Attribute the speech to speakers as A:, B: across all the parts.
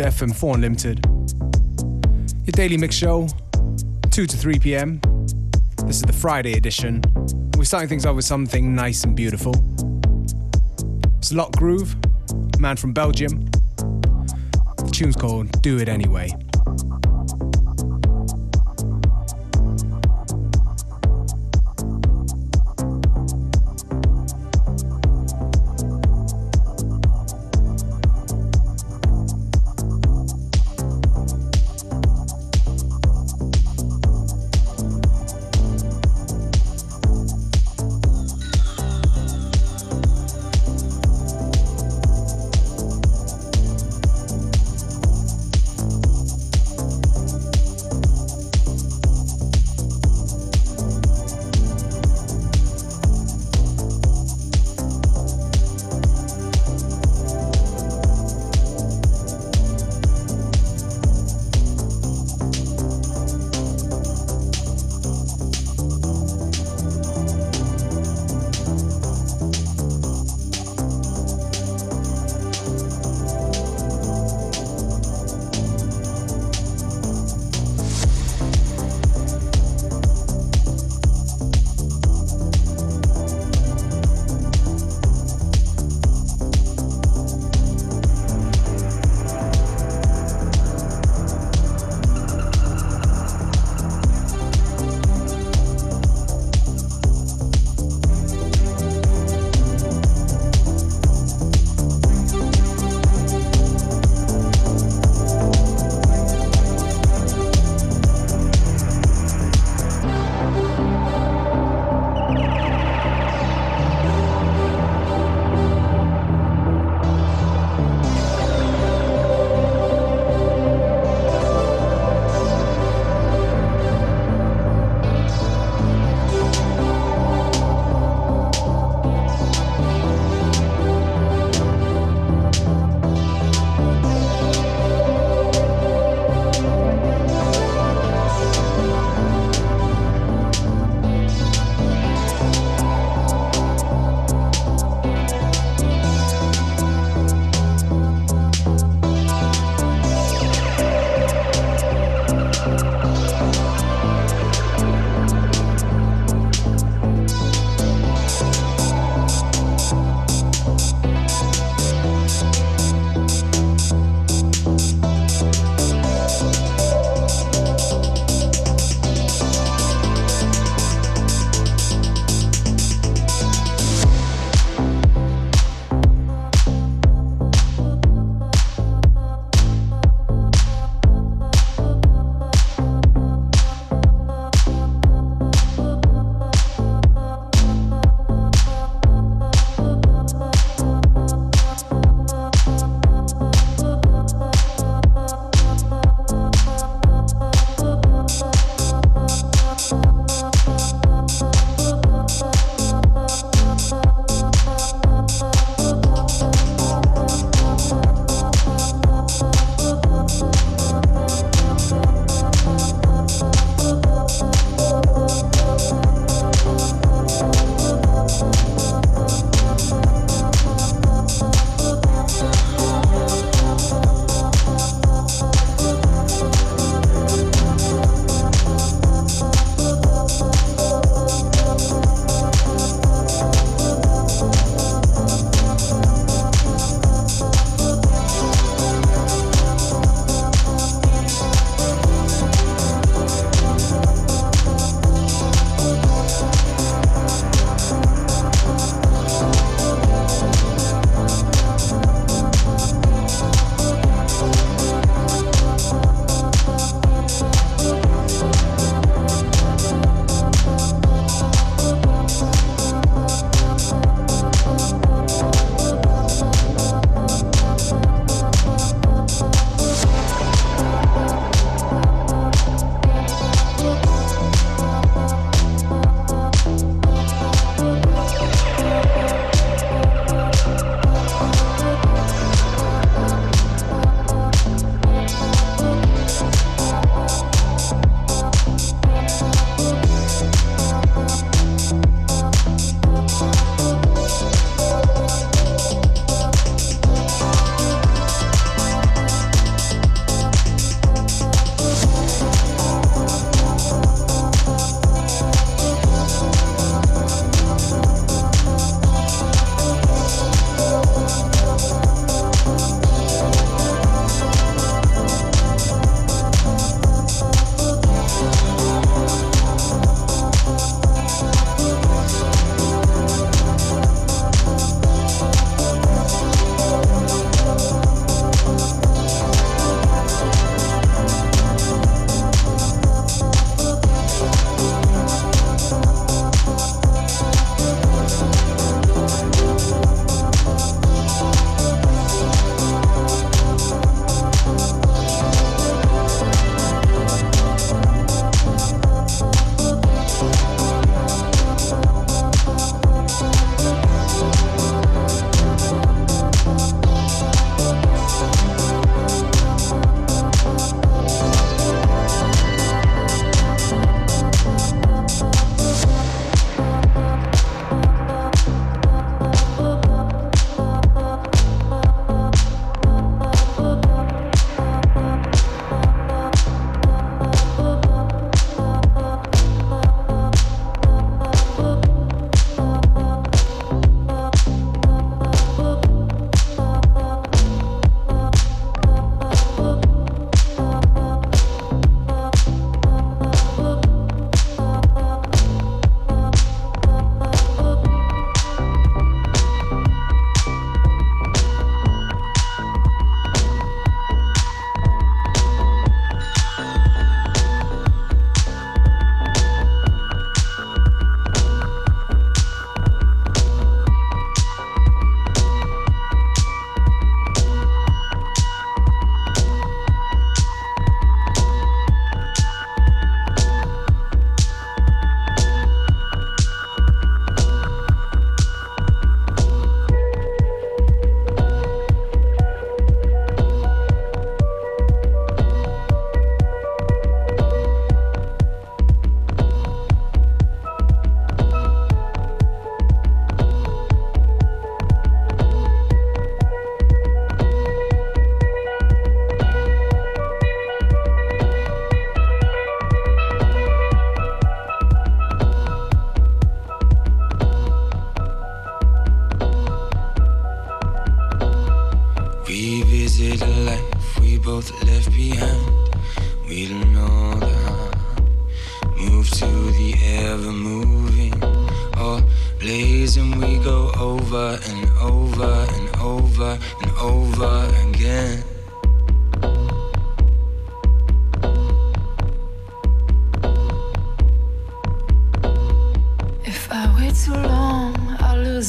A: into FM4 Unlimited. Your daily mix show, 2 to 3 p.m. This is the Friday edition. We're starting things off with something nice and beautiful. It's Lock Groove, man from Belgium. The tune's called Do It Anyway.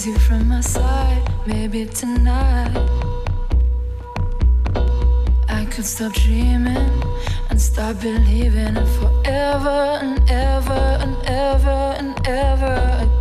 B: lose you from my side, maybe tonight. I could stop dreaming and start believing it forever and ever and ever and ever again.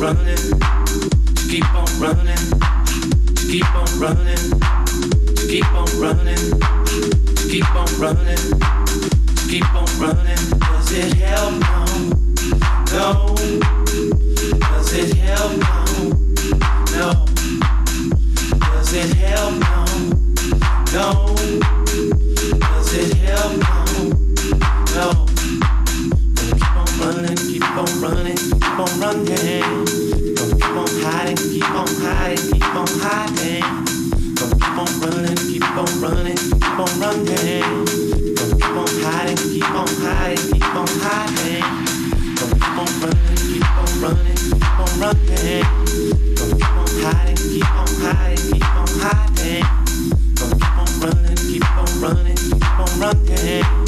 C: running, keep on running, keep on running, keep on running, keep on running, keep on running. Does it help? No. Does it help? No. Does it help? No. Does it help? No. Keep on running, keep on running, keep on running high and keep on hiding. Gonna keep on running, keep on running, keep on running. Gonna keep on hiding, keep on hiding, keep on hiding. Gonna keep on running, keep on running, keep on running. Gonna keep on hiding, keep on hiding, keep on hiding. Gonna keep on running, keep on running, keep on running.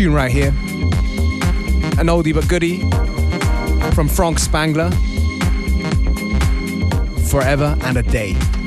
A: Tune right here, an oldie but goodie from Frank Spangler, Forever and a Day.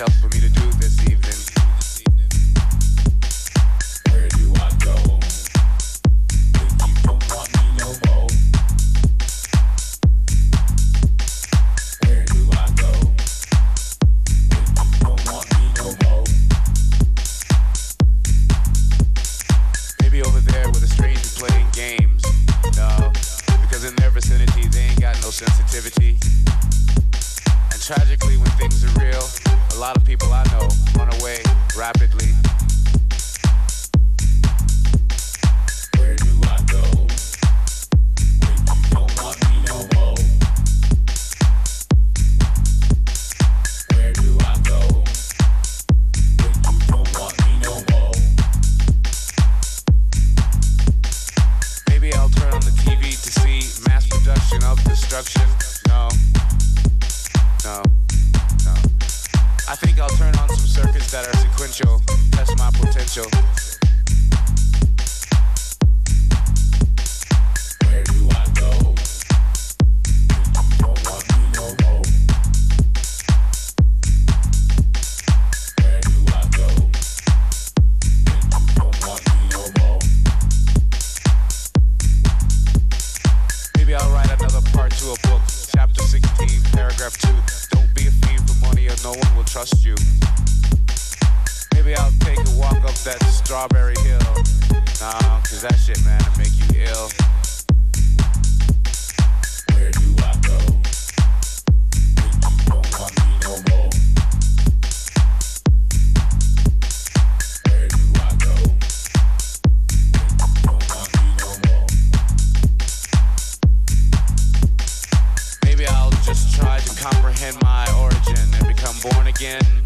D: Up for me to of truth. Don't be a fiend for money or no one will trust you. Maybe I'll take a walk up that strawberry hill. Nah, cause that shit, man, will make you ill. Where do I again.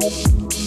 D: Bye.